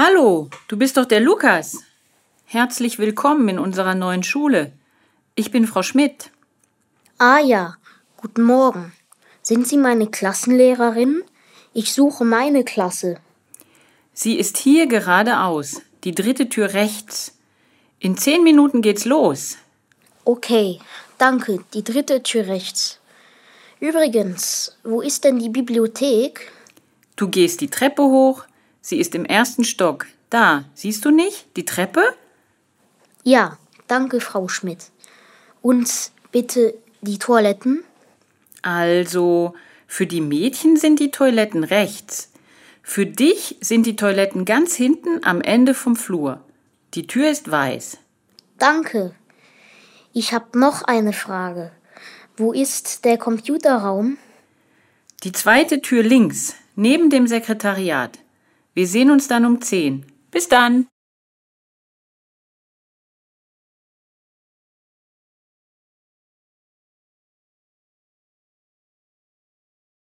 Hallo, du bist doch der Lukas. Herzlich willkommen in unserer neuen Schule. Ich bin Frau Schmidt. Ah ja, guten Morgen. Sind Sie meine Klassenlehrerin? Ich suche meine Klasse. Sie ist hier geradeaus, die dritte Tür rechts. In zehn Minuten geht's los. Okay, danke, die dritte Tür rechts. Übrigens, wo ist denn die Bibliothek? Du gehst die Treppe hoch, sie ist im ersten Stock. Da, siehst du nicht? Die Treppe? Ja, danke, Frau Schmidt. Und bitte die Toiletten? Also, für die Mädchen sind die Toiletten rechts. Für dich sind die Toiletten ganz hinten am Ende vom Flur. Die Tür ist weiß. Danke. Ich habe noch eine Frage. Wo ist der Computerraum? Die zweite Tür links, neben dem Sekretariat. Wir sehen uns dann um 10. Bis dann.